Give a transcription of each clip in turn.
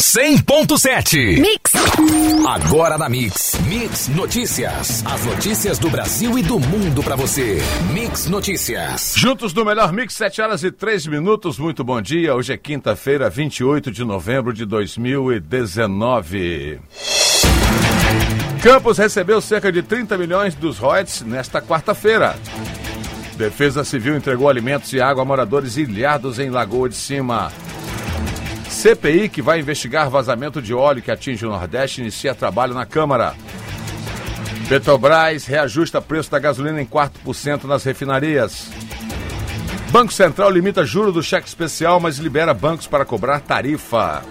100.7. Mix. Agora na Mix. Mix Notícias. As notícias do Brasil e do mundo pra você. Mix Notícias. Juntos no melhor Mix, 7 horas e 3 minutos. Muito bom dia. Hoje é quinta-feira, 28 de novembro de 2019. Campos recebeu cerca de 30 milhões dos royalties nesta quarta-feira. Defesa Civil entregou alimentos e água a moradores ilhados em Lagoa de Cima. CPI, que vai investigar vazamento de óleo que atinge o Nordeste, inicia trabalho na Câmara. Petrobras reajusta preço da gasolina em 4% nas refinarias. Banco Central limita juro do cheque especial, mas libera bancos para cobrar tarifa.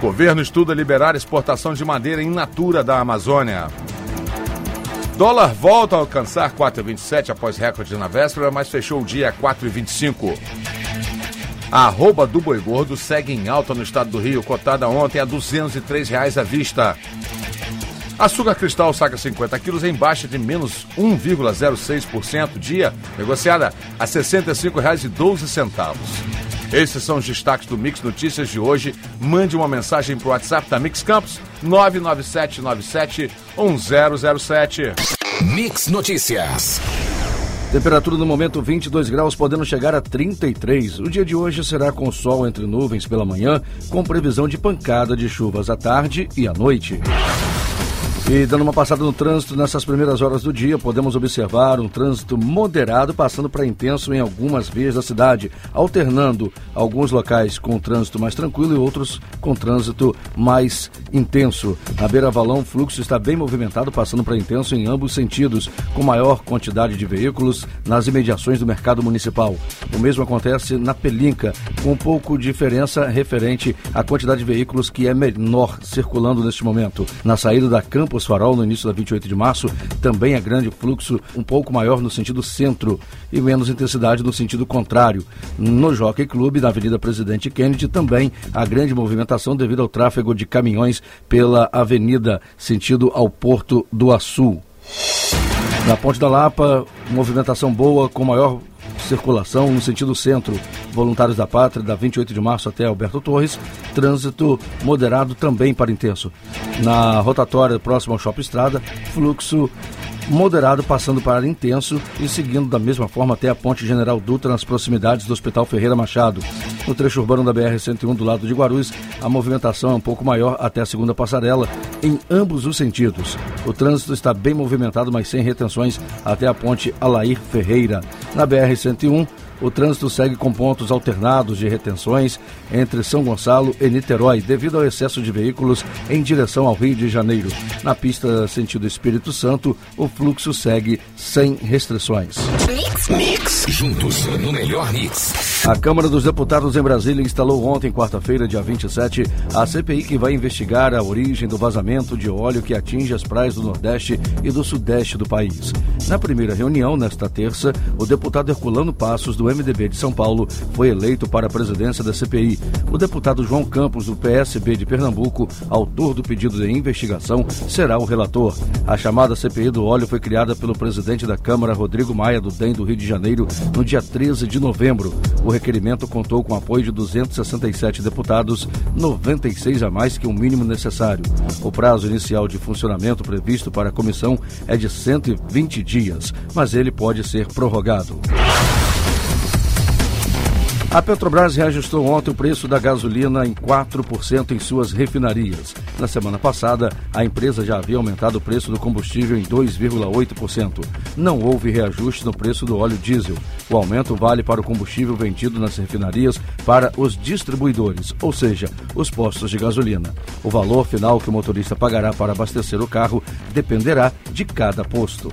Governo estuda liberar exportação de madeira in natura da Amazônia. Dólar volta a alcançar 4,27 após recorde na véspera, mas fechou o dia a 4,25. A arroba do boi gordo segue em alta no estado do Rio, cotada ontem a 203 reais à vista. Açúcar cristal saca 50 quilos em baixa de menos 1,06% dia, negociada a R$ 65,12. Esses são os destaques do Mix Notícias de hoje. Mande uma mensagem para o WhatsApp da Mix Campos 997971007. Mix Notícias. Temperatura no momento 22 graus, podendo chegar a 33. O dia de hoje será com sol entre nuvens pela manhã, com previsão de pancada de chuvas à tarde e à noite. E dando uma passada no trânsito nessas primeiras horas do dia, podemos observar um trânsito moderado passando para intenso em algumas vias da cidade, alternando alguns locais com trânsito mais tranquilo e outros com trânsito mais intenso. Na Beira Valão, o fluxo está bem movimentado, passando para intenso em ambos sentidos, com maior quantidade de veículos nas imediações do mercado municipal. O mesmo acontece na Pelinca, com pouco diferença referente à quantidade de veículos que é menor circulando neste momento. Na saída da Campos Farol, no início da 28 de março, também é grande fluxo, um pouco maior no sentido centro e menos intensidade no sentido contrário. No Jockey Clube, na Avenida Presidente Kennedy, também há grande movimentação devido ao tráfego de caminhões pela avenida sentido ao Porto do Açu. Na Ponte da Lapa, movimentação boa com maior circulação no sentido centro. Voluntários da Pátria, da 28 de março até Alberto Torres. Trânsito moderado também para intenso. Na rotatória próxima ao Shopping Estrada, fluxo moderado passando para intenso e seguindo da mesma forma até a Ponte General Dutra nas proximidades do Hospital Ferreira Machado. No trecho urbano da BR-101 do lado de Guarulhos, a movimentação é um pouco maior até a segunda passarela em ambos os sentidos. O trânsito está bem movimentado, mas sem retenções até a Ponte Alair Ferreira. Na BR-101, o trânsito segue com pontos alternados de retenções entre São Gonçalo e Niterói, devido ao excesso de veículos em direção ao Rio de Janeiro. Na pista sentido Espírito Santo, o fluxo segue sem restrições. Mix, mix. Juntos no melhor mix. A Câmara dos Deputados em Brasília instalou ontem, quarta-feira, dia 27, a CPI que vai investigar a origem do vazamento de óleo que atinge as praias do Nordeste e do Sudeste do país. Na primeira reunião, nesta terça, o deputado Herculano Passos, do MDB de São Paulo, foi eleito para a presidência da CPI. O deputado João Campos, do PSB de Pernambuco, autor do pedido de investigação, será o relator. A chamada CPI do óleo foi criada pelo presidente da Câmara, Rodrigo Maia, do DEM do Rio de Janeiro, no dia 13 de novembro. O requerimento contou com apoio de 267 deputados, 96 a mais que o mínimo necessário. O prazo inicial de funcionamento previsto para a comissão é de 120 dias, mas ele pode ser prorrogado. A Petrobras reajustou ontem o preço da gasolina em 4% em suas refinarias. Na semana passada, a empresa já havia aumentado o preço do combustível em 2,8%. Não houve reajuste no preço do óleo diesel. O aumento vale para o combustível vendido nas refinarias para os distribuidores, ou seja, os postos de gasolina. O valor final que o motorista pagará para abastecer o carro dependerá de cada posto.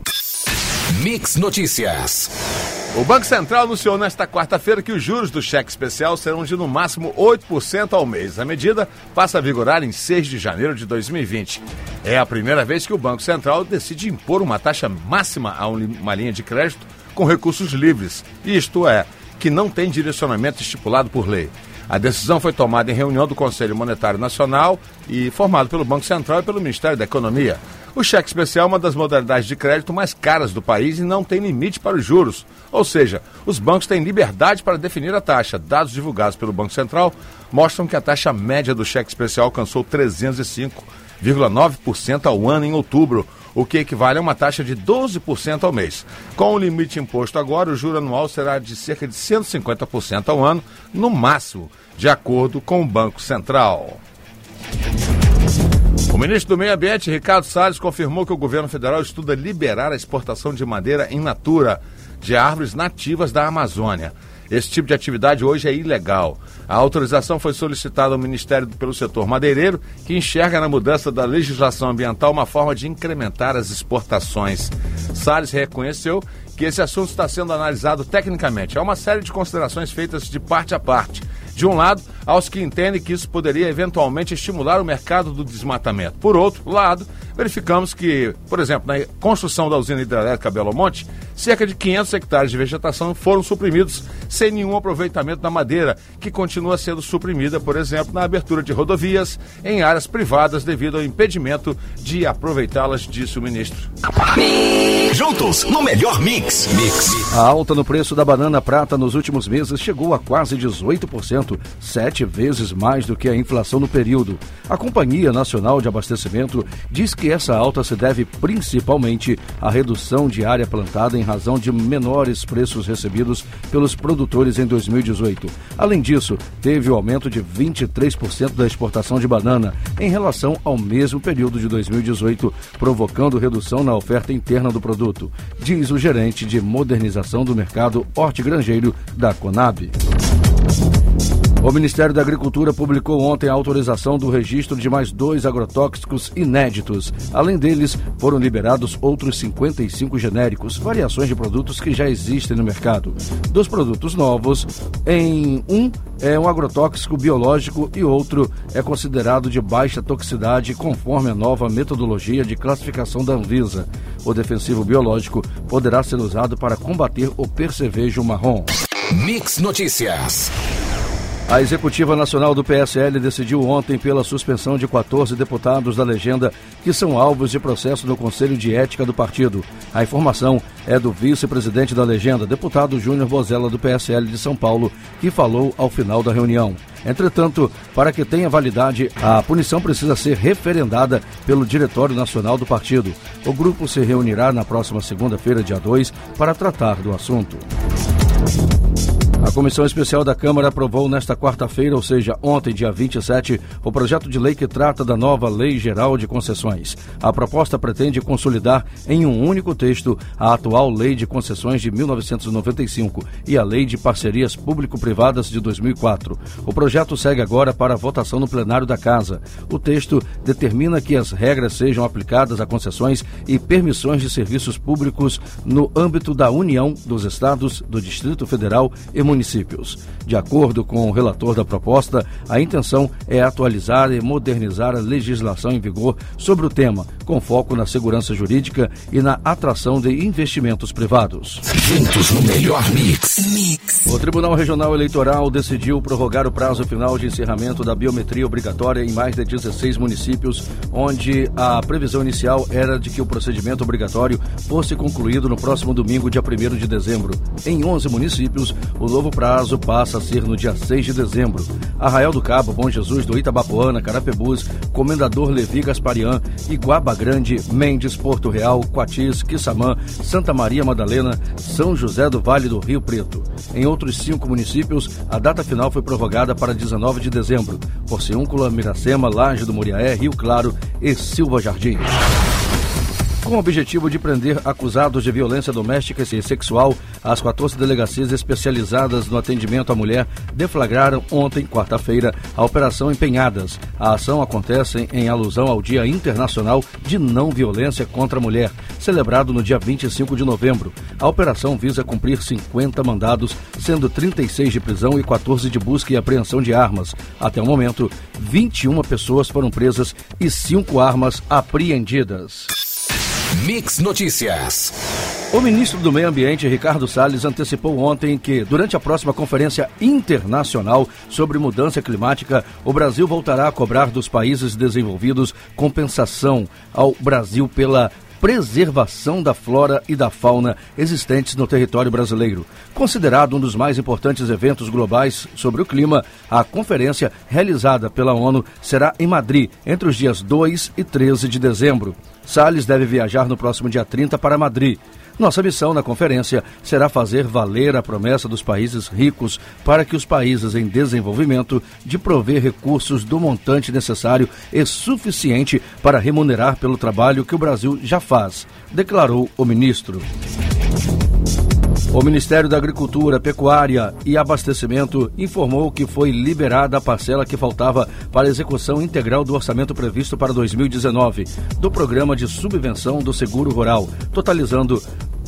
Mix Notícias. O Banco Central anunciou nesta quarta-feira que os juros do cheque especial serão de no máximo 8% ao mês. A medida passa a vigorar em 6 de janeiro de 2020. É a primeira vez que o Banco Central decide impor uma taxa máxima a uma linha de crédito com recursos livres, isto é, que não tem direcionamento estipulado por lei. A decisão foi tomada em reunião do Conselho Monetário Nacional e formado pelo Banco Central e pelo Ministério da Economia. O cheque especial é uma das modalidades de crédito mais caras do país e não tem limite para os juros. Ou seja, os bancos têm liberdade para definir a taxa. Dados divulgados pelo Banco Central mostram que a taxa média do cheque especial alcançou 305,9% ao ano em outubro, o que equivale a uma taxa de 12% ao mês. Com o limite imposto agora, o juro anual será de cerca de 150% ao ano, no máximo, de acordo com o Banco Central. O ministro do Meio Ambiente, Ricardo Salles, confirmou que o governo federal estuda liberar a exportação de madeira em natura de árvores nativas da Amazônia. Esse tipo de atividade hoje é ilegal. A autorização foi solicitada ao Ministério pelo setor madeireiro, que enxerga na mudança da legislação ambiental uma forma de incrementar as exportações. Salles reconheceu que esse assunto está sendo analisado tecnicamente. Há uma série de considerações feitas de parte a parte. De um lado, aos que entendem que isso poderia eventualmente estimular o mercado do desmatamento. Por outro lado, verificamos que, por exemplo, na construção da usina hidrelétrica Belo Monte, cerca de 500 hectares de vegetação foram suprimidos sem nenhum aproveitamento da madeira, que continua sendo suprimida, por exemplo, na abertura de rodovias em áreas privadas devido ao impedimento de aproveitá-las, disse o ministro. Juntos, no melhor mix. Mix. A alta no preço da banana prata nos últimos meses chegou a quase 18%, sete vezes mais do que a inflação no período. A Companhia Nacional de Abastecimento diz que essa alta se deve principalmente à redução de área plantada em razão de menores preços recebidos pelos produtores em 2018. Além disso, teve o aumento de 23% da exportação de banana em relação ao mesmo período de 2018, provocando redução na oferta interna do produto, diz o gerente de modernização do mercado hortigranjeiro da Conab. O Ministério da Agricultura publicou ontem a autorização do registro de mais dois agrotóxicos inéditos. Além deles, foram liberados outros 55 genéricos, variações de produtos que já existem no mercado. Dos produtos novos, em um é um agrotóxico biológico e outro é considerado de baixa toxicidade conforme a nova metodologia de classificação da Anvisa. O defensivo biológico poderá ser usado para combater o percevejo marrom. Mix Notícias. A Executiva Nacional do PSL decidiu ontem pela suspensão de 14 deputados da legenda que são alvos de processo no Conselho de Ética do partido. A informação é do vice-presidente da legenda, deputado Júnior Bozella, do PSL de São Paulo, que falou ao final da reunião. Entretanto, para que tenha validade, a punição precisa ser referendada pelo Diretório Nacional do partido. O grupo se reunirá na próxima segunda-feira, dia 2, para tratar do assunto. A Comissão Especial da Câmara aprovou nesta quarta-feira, ou seja, ontem, dia 27, o projeto de lei que trata da nova Lei Geral de Concessões. A proposta pretende consolidar em um único texto a atual Lei de Concessões de 1995 e a Lei de Parcerias Público-Privadas de 2004. O projeto segue agora para votação no plenário da Casa. O texto determina que as regras sejam aplicadas a concessões e permissões de serviços públicos no âmbito da União, dos Estados, do Distrito Federal e municípios. De acordo com o relator da proposta, a intenção é atualizar e modernizar a legislação em vigor sobre o tema, com foco na segurança jurídica e na atração de investimentos privados. Juntos no melhor mix. mix. O Tribunal Regional Eleitoral decidiu prorrogar o prazo final de encerramento da biometria obrigatória em mais de 16 municípios, onde a previsão inicial era de que o procedimento obrigatório fosse concluído no próximo domingo, dia 1 de dezembro. Em 11 municípios, o novo prazo passa a ser no dia 6 de dezembro. Arraial do Cabo, Bom Jesus do Itabapoana, Carapebus, Comendador Levi Gasparian, Iguaba Grande, Mendes, Porto Real, Quatis, Quissamã, Santa Maria Madalena, São José do Vale do Rio Preto. Em outros cinco municípios, a data final foi prorrogada para 19 de dezembro. Porciúncula, Miracema, Laje do Moriaé, Rio Claro e Silva Jardim. Com o objetivo de prender acusados de violência doméstica e sexual, as 14 delegacias especializadas no atendimento à mulher deflagraram ontem, quarta-feira, a Operação Empenhadas. A ação acontece em alusão ao Dia Internacional de Não Violência contra a Mulher, celebrado no dia 25 de novembro. A operação visa cumprir 50 mandados, sendo 36 de prisão e 14 de busca e apreensão de armas. Até o momento, 21 pessoas foram presas e 5 armas apreendidas. Mix Notícias. O ministro do Meio Ambiente, Ricardo Salles, antecipou ontem que, durante a próxima Conferência Internacional sobre Mudança Climática, o Brasil voltará a cobrar dos países desenvolvidos compensação ao Brasil pela preservação da flora e da fauna existentes no território brasileiro. Considerado um dos mais importantes eventos globais sobre o clima, a conferência realizada pela ONU será em Madrid entre os dias 2 e 13 de dezembro. Salles deve viajar no próximo dia 30 para Madrid. Nossa missão na conferência será fazer valer a promessa dos países ricos para que os países em desenvolvimento de prover recursos do montante necessário e suficiente para remunerar pelo trabalho que o Brasil já faz, declarou o ministro. O Ministério da Agricultura, Pecuária e Abastecimento informou que foi liberada a parcela que faltava para a execução integral do orçamento previsto para 2019 do Programa de Subvenção do Seguro Rural, totalizando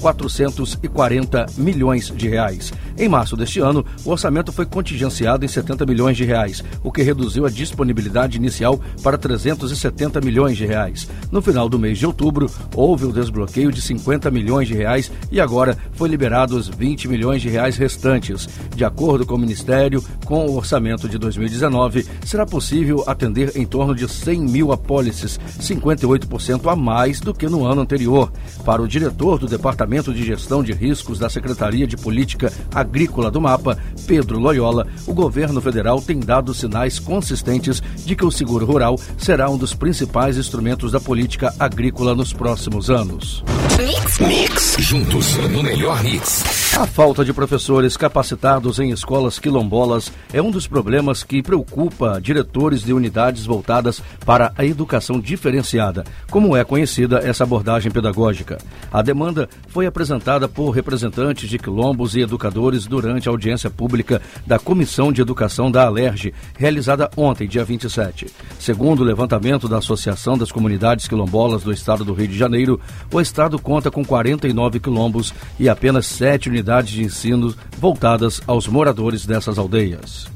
440 milhões de reais. Em março deste ano, o orçamento foi contingenciado em 70 milhões de reais, o que reduziu a disponibilidade inicial para 370 milhões de reais. No final do mês de outubro, houve o desbloqueio de 50 milhões de reais e agora foi liberado os 20 milhões de reais restantes. De acordo com o Ministério, com o orçamento de 2019, será possível atender em torno de 100 mil apólices, 58% a mais do que no ano anterior. Para o diretor do Departamento Departamento de Gestão de Riscos da Secretaria de Política Agrícola do Mapa, Pedro Loyola, o governo federal tem dado sinais consistentes de que o seguro rural será um dos principais instrumentos da política agrícola nos próximos anos. Mix, mix, juntos no melhor mix. A falta de professores capacitados em escolas quilombolas é um dos problemas que preocupa diretores de unidades voltadas para a educação diferenciada, como é conhecida essa abordagem pedagógica. A demanda foi foi apresentada por representantes de quilombos e educadores durante a audiência pública da Comissão de Educação da Alerj, realizada ontem, dia 27. Segundo o levantamento da Associação das Comunidades Quilombolas do Estado do Rio de Janeiro, o Estado conta com 49 quilombos e apenas sete unidades de ensino voltadas aos moradores dessas aldeias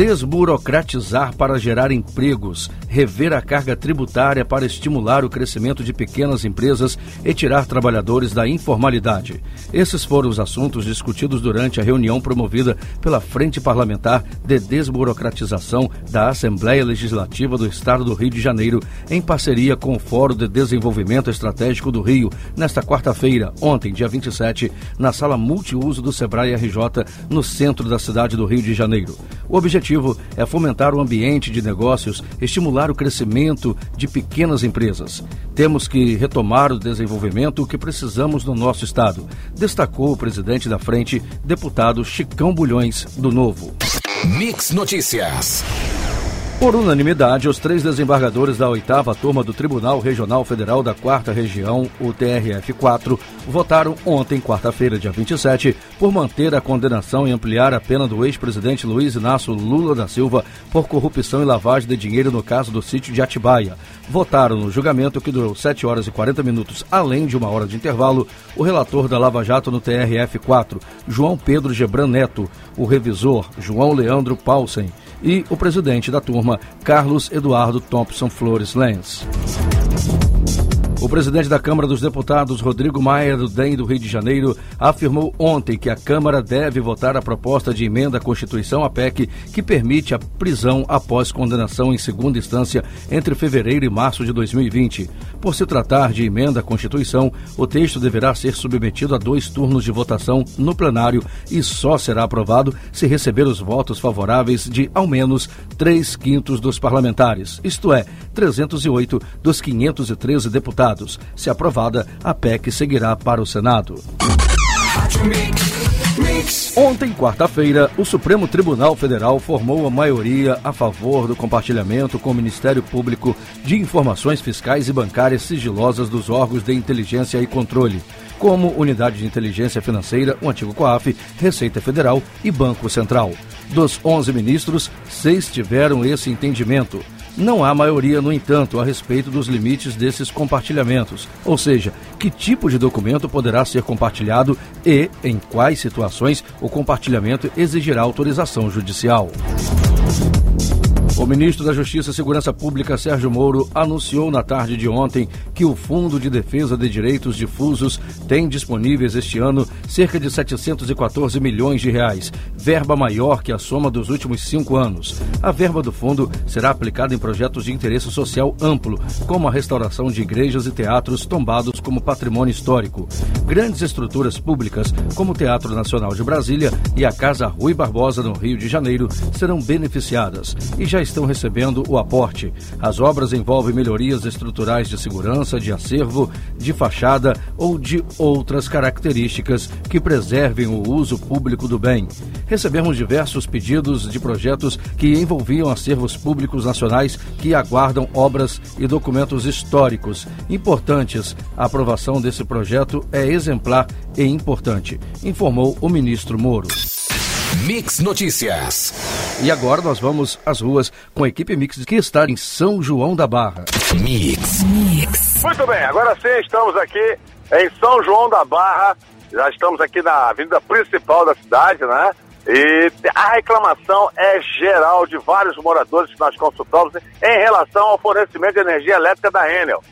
desburocratizar para gerar empregos, rever a carga tributária para estimular o crescimento de pequenas empresas e tirar trabalhadores da informalidade. Esses foram os assuntos discutidos durante a reunião promovida pela Frente Parlamentar de Desburocratização da Assembleia Legislativa do Estado do Rio de Janeiro, em parceria com o Fórum de Desenvolvimento Estratégico do Rio, nesta quarta-feira, ontem, dia 27, na sala multiuso do Sebrae RJ, no centro da cidade do Rio de Janeiro. O objetivo objetivo é fomentar o ambiente de negócios, estimular o crescimento de pequenas empresas. Temos que retomar o desenvolvimento que precisamos no nosso Estado, destacou o presidente da frente, deputado Chicão Bulhões, do Novo. Mix Notícias. Por unanimidade, os três desembargadores da oitava turma do Tribunal Regional Federal da Quarta Região, o TRF4, votaram ontem, quarta-feira, dia 27, por manter a condenação e ampliar a pena do ex-presidente Luiz Inácio Lula da Silva por corrupção e lavagem de dinheiro no caso do sítio de Atibaia. Votaram no julgamento que durou 7 horas e 40 minutos, além de uma hora de intervalo, o relator da Lava Jato no TRF4, João Pedro Gebran Neto, o revisor, João Leandro Paulsen, e o presidente da turma, Carlos Eduardo Thompson Flores Lenz. Presidente da Câmara dos Deputados, Rodrigo Maia, do DEM do Rio de Janeiro, afirmou ontem que a Câmara deve votar a proposta de emenda à Constituição, a PEC, que permite a prisão após condenação em segunda instância entre fevereiro e março de 2020. Por se tratar de emenda à Constituição, o texto deverá ser submetido a dois turnos de votação no plenário e só será aprovado se receber os votos favoráveis de ao menos três quintos dos parlamentares, isto é, 308 dos 513 deputados se aprovada, a PEC seguirá para o Senado. Ontem, quarta-feira, o Supremo Tribunal Federal formou a maioria a favor do compartilhamento com o Ministério Público de informações fiscais e bancárias sigilosas dos órgãos de inteligência e controle, como Unidade de Inteligência Financeira, o antigo COAF, Receita Federal e Banco Central. Dos 11 ministros, seis tiveram esse entendimento. Não há maioria, no entanto, a respeito dos limites desses compartilhamentos, ou seja, que tipo de documento poderá ser compartilhado e, em quais situações, o compartilhamento exigirá autorização judicial. Ministro da Justiça e Segurança Pública, Sérgio Moro, anunciou na tarde de ontem que o Fundo de Defesa de Direitos Difusos tem disponíveis este ano cerca de 714 milhões de reais, verba maior que a soma dos últimos cinco anos. A verba do fundo será aplicada em projetos de interesse social amplo, como a restauração de igrejas e teatros tombados como patrimônio histórico. Grandes estruturas públicas, como o Teatro Nacional de Brasília e a Casa Rui Barbosa, no Rio de Janeiro, serão beneficiadas e já estão recebendo o aporte. As obras envolvem melhorias estruturais de segurança, de acervo, de fachada ou de outras características que preservem o uso público do bem. Recebemos diversos pedidos de projetos que envolviam acervos públicos nacionais que aguardam obras e documentos históricos importantes. A aprovação desse projeto é exemplar e importante, informou o ministro Moro. Mix Notícias. E agora nós vamos às ruas com a equipe Mix que está em São João da Barra. Mix. Mix. Muito bem, agora sim estamos aqui em São João da Barra. Já estamos aqui na avenida principal da cidade, né? E a reclamação é geral de vários moradores que nós consultamos em relação ao fornecimento de energia elétrica da Enel.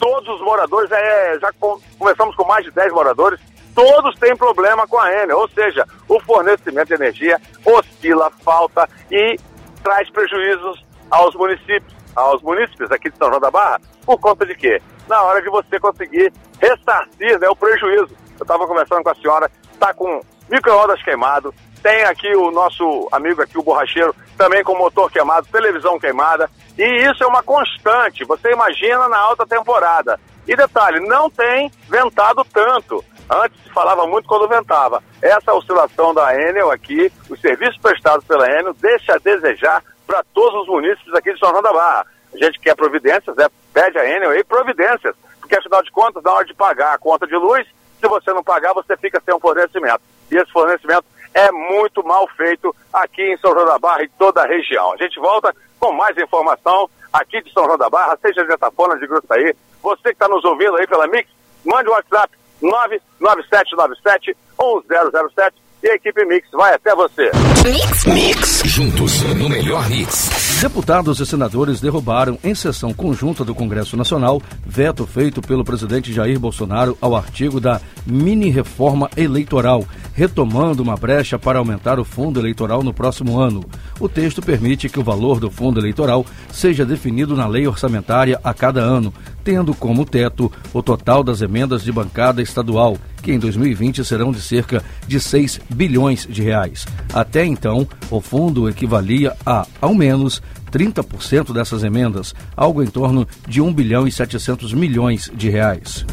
Todos os moradores, é, já começamos com mais de 10 moradores, todos têm problema com a Enel, ou seja, o fornecimento de energia oscila, falta e traz prejuízos aos municípios, aos munícipes aqui de São João da Barra, por conta de quê? Na hora de você conseguir ressarcir né, o prejuízo. Eu estava conversando com a senhora, está com micro-ondas queimado, tem aqui o nosso amigo aqui, o borracheiro, também com motor queimado, televisão queimada, e isso é uma constante, você imagina na alta temporada. E detalhe, não tem ventado tanto. Antes se falava muito quando ventava. Essa oscilação da Enel aqui, os serviços prestados pela Enel, deixa a desejar para todos os municípios aqui de São João da Barra. A gente quer providências, né? pede a Enel aí providências, porque afinal de contas, na hora de pagar a conta de luz, se você não pagar, você fica sem um fornecimento. E esse fornecimento é muito mal feito aqui em São João da Barra e toda a região. A gente volta com mais informação aqui de São João da Barra, seja de Etafona, de Gruçaí. Você que está nos ouvindo aí pela Mix, mande o WhatsApp 99797 1007 e a equipe Mix vai até você. Mix. Mix. Juntos no melhor mix. Deputados e senadores derrubaram, em sessão conjunta do Congresso Nacional, veto feito pelo presidente Jair Bolsonaro ao artigo da mini-reforma eleitoral, retomando uma brecha para aumentar o fundo eleitoral no próximo ano. O texto permite que o valor do fundo eleitoral seja definido na lei orçamentária a cada ano, tendo como teto o total das emendas de bancada estadual que em 2020 serão de cerca de 6 bilhões de reais. Até então, o fundo equivalia a, ao menos, 30% dessas emendas, algo em torno de 1 bilhão e 700 milhões de reais.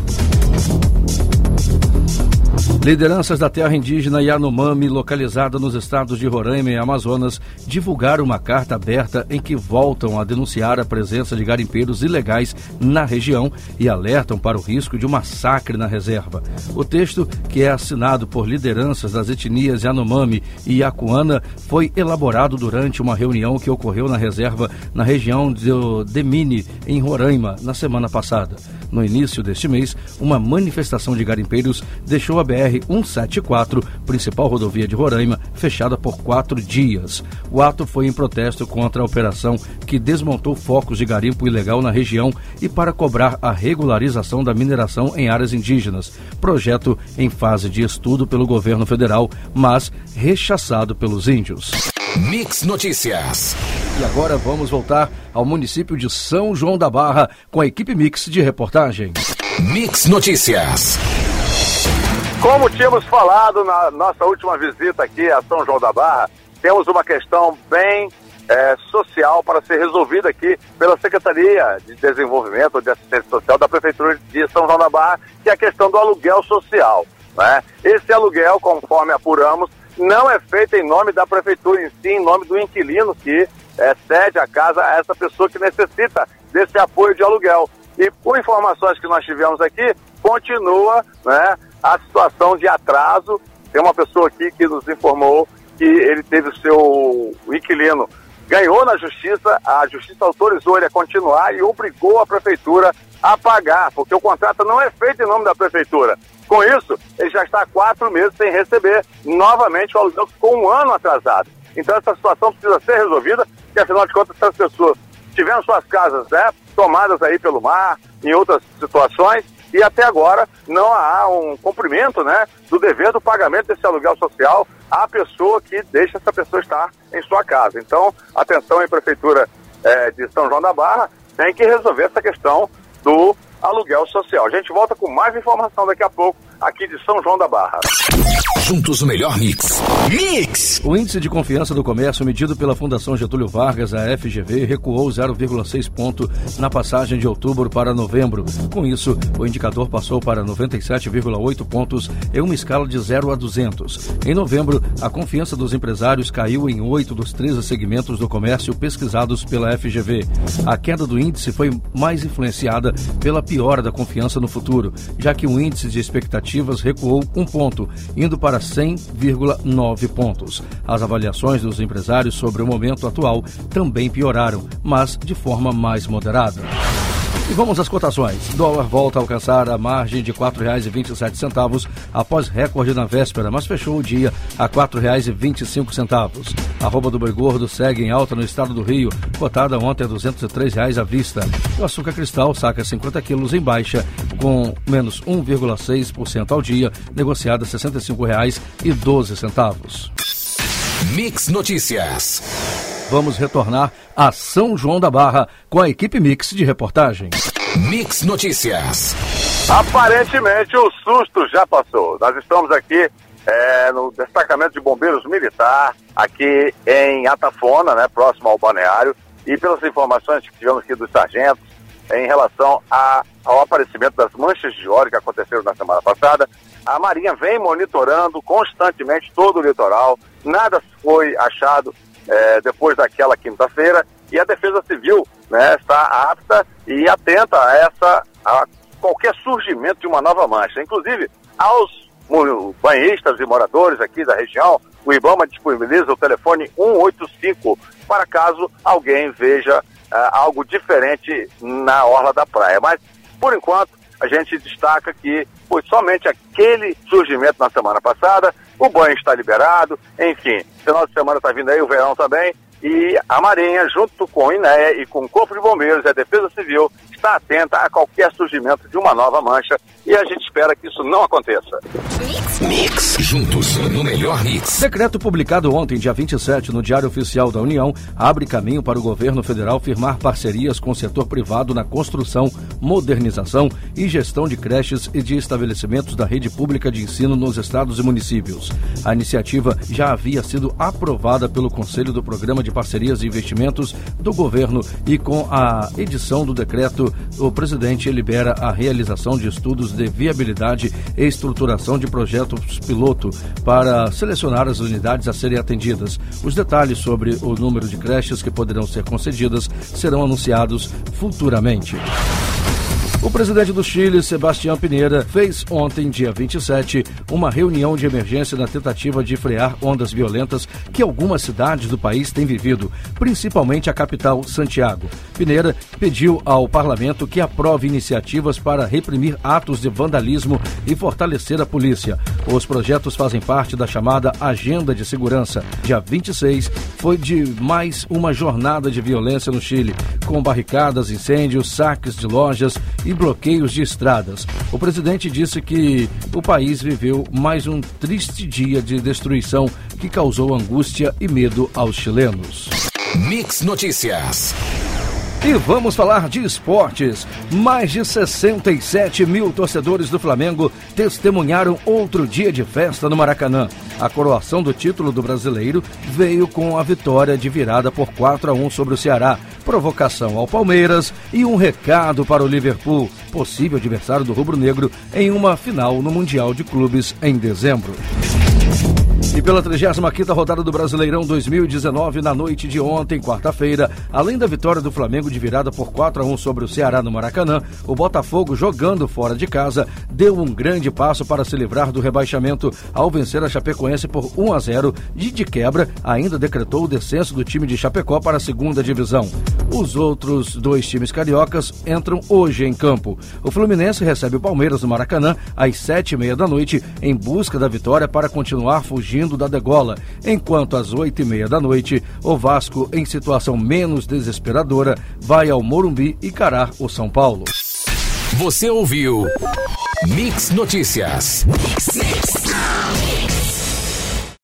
Lideranças da terra indígena Yanomami, localizada nos estados de Roraima e Amazonas, divulgaram uma carta aberta em que voltam a denunciar a presença de garimpeiros ilegais na região e alertam para o risco de um massacre na reserva. O texto, que é assinado por lideranças das etnias Yanomami e Yacuana, foi elaborado durante uma reunião que ocorreu na reserva na região de Demini, em Roraima, na semana passada. No início deste mês, uma manifestação de garimpeiros deixou a BR BR-174, principal rodovia de Roraima, fechada por quatro dias. O ato foi em protesto contra a operação que desmontou focos de garimpo ilegal na região e para cobrar a regularização da mineração em áreas indígenas. Projeto em fase de estudo pelo governo federal, mas rechaçado pelos índios. Mix Notícias. E agora vamos voltar ao município de São João da Barra com a equipe Mix de reportagem. Mix Notícias. Como tínhamos falado na nossa última visita aqui a São João da Barra, temos uma questão bem é, social para ser resolvida aqui pela Secretaria de Desenvolvimento de Assistência Social da Prefeitura de São João da Barra, que é a questão do aluguel social. Né? Esse aluguel, conforme apuramos, não é feito em nome da Prefeitura, em si, em nome do inquilino que é, cede a casa a essa pessoa que necessita desse apoio de aluguel. E por informações que nós tivemos aqui, continua né, a situação de atraso. Tem uma pessoa aqui que nos informou que ele teve o seu inquilino ganhou na justiça, a justiça autorizou ele a continuar e obrigou a prefeitura a pagar, porque o contrato não é feito em nome da prefeitura. Com isso, ele já está há quatro meses sem receber novamente o aluguel, ficou um ano atrasado. Então essa situação precisa ser resolvida, e afinal de contas, essas pessoas tiveram suas casas né, tomadas aí pelo mar, em outras situações, e até agora não há um cumprimento né, do dever do pagamento desse aluguel social à pessoa que deixa essa pessoa estar em sua casa. Então, atenção em Prefeitura é, de São João da Barra, tem que resolver essa questão do aluguel social. A gente volta com mais informação daqui a pouco aqui de São João da Barra. Juntos o melhor mix. Mix! O índice de confiança do comércio medido pela Fundação Getúlio Vargas, a FGV, recuou 0,6 ponto na passagem de outubro para novembro. Com isso, o indicador passou para 97,8 pontos em uma escala de 0 a 200. Em novembro, a confiança dos empresários caiu em 8 dos 13 segmentos do comércio pesquisados pela FGV. A queda do índice foi mais influenciada pela piora da confiança no futuro, já que o índice de expectativas recuou um ponto, indo para 100,9 pontos. As avaliações dos empresários sobre o momento atual também pioraram, mas de forma mais moderada. E vamos às cotações. Dólar volta a alcançar a margem de R$ 4,27 após recorde na véspera, mas fechou o dia a R$ 4,25. A roupa do boi gordo segue em alta no estado do Rio, cotada ontem a 203 reais à vista. O açúcar cristal saca 50 quilos em baixa, com menos 1,6% ao dia, negociada a R$ 65,12. Mix Notícias. Vamos retornar a São João da Barra com a equipe Mix de reportagem. Mix Notícias. Aparentemente o susto já passou. Nós estamos aqui é, no destacamento de bombeiros militar, aqui em Atafona, né, próximo ao balneário, e pelas informações que tivemos aqui dos sargentos em relação a, ao aparecimento das manchas de óleo que aconteceram na semana passada, a Marinha vem monitorando constantemente todo o litoral, nada foi achado é, depois daquela quinta-feira, e a Defesa Civil né, está apta e atenta a essa a qualquer surgimento de uma nova mancha. Inclusive, aos banhistas e moradores aqui da região, o IBAMA disponibiliza o telefone 185 para caso alguém veja uh, algo diferente na orla da praia. Mas, por enquanto, a gente destaca que foi somente aquele surgimento na semana passada, o banho está liberado, enfim, final de semana está vindo aí o verão também, e a Marinha, junto com o INEA e com o Corpo de Bombeiros e a Defesa Civil, está atenta a qualquer surgimento de uma nova mancha e a gente espera que isso não aconteça. Mix, mix. juntos no melhor mix. Decreto publicado ontem, dia 27, no Diário Oficial da União, abre caminho para o governo federal firmar parcerias com o setor privado na construção, modernização e gestão de creches e de estabelecimentos da rede pública de ensino nos estados e municípios. A iniciativa já havia sido aprovada pelo Conselho do Programa de Parcerias e Investimentos do governo e com a edição do decreto, o presidente libera a realização de estudos de viabilidade e estruturação de projetos piloto para selecionar as unidades a serem atendidas. Os detalhes sobre o número de creches que poderão ser concedidas serão anunciados futuramente. O presidente do Chile, Sebastião Pinheira, fez ontem, dia 27, uma reunião de emergência na tentativa de frear ondas violentas que algumas cidades do país têm vivido, principalmente a capital, Santiago. Pinheira pediu ao parlamento que aprove iniciativas para reprimir atos de vandalismo e fortalecer a polícia. Os projetos fazem parte da chamada Agenda de Segurança. Dia 26 foi de mais uma jornada de violência no Chile, com barricadas, incêndios, saques de lojas e bloqueios de estradas. O presidente disse que o país viveu mais um triste dia de destruição que causou angústia e medo aos chilenos. Mix Notícias. E vamos falar de esportes. Mais de 67 mil torcedores do Flamengo testemunharam outro dia de festa no Maracanã. A coroação do título do brasileiro veio com a vitória de virada por 4 a 1 sobre o Ceará, provocação ao Palmeiras e um recado para o Liverpool, possível adversário do rubro-negro em uma final no Mundial de Clubes em dezembro. E pela 35ª rodada do Brasileirão 2019, na noite de ontem, quarta-feira, além da vitória do Flamengo de virada por 4 a 1 sobre o Ceará no Maracanã, o Botafogo, jogando fora de casa, deu um grande passo para se livrar do rebaixamento ao vencer a Chapecoense por 1 a 0 e de quebra ainda decretou o descenso do time de Chapecó para a segunda divisão. Os outros dois times cariocas entram hoje em campo. O Fluminense recebe o Palmeiras no Maracanã às sete e meia da noite em busca da vitória para continuar fugindo saindo da degola, enquanto às oito e meia da noite, o Vasco, em situação menos desesperadora, vai ao Morumbi encarar o São Paulo. Você ouviu Mix Notícias. Mix, mix.